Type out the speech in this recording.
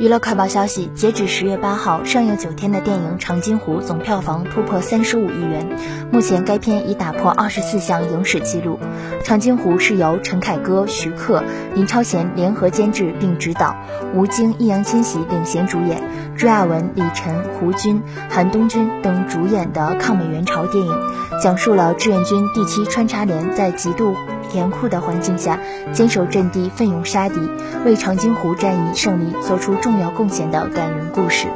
娱乐快报消息：截止十月八号，上映九天的电影《长津湖》总票房突破三十五亿元。目前，该片已打破二十四项影史纪录。《长津湖》是由陈凯歌、徐克、林超贤联合监制并执导，吴京、易烊千玺领衔主演，朱亚文、李晨、胡军、韩东君等主演的抗美援朝电影，讲述了志愿军第七穿插连在极度严酷的环境下坚守阵地、奋勇杀敌，为长津湖战役胜利做出重要贡献的感人故事。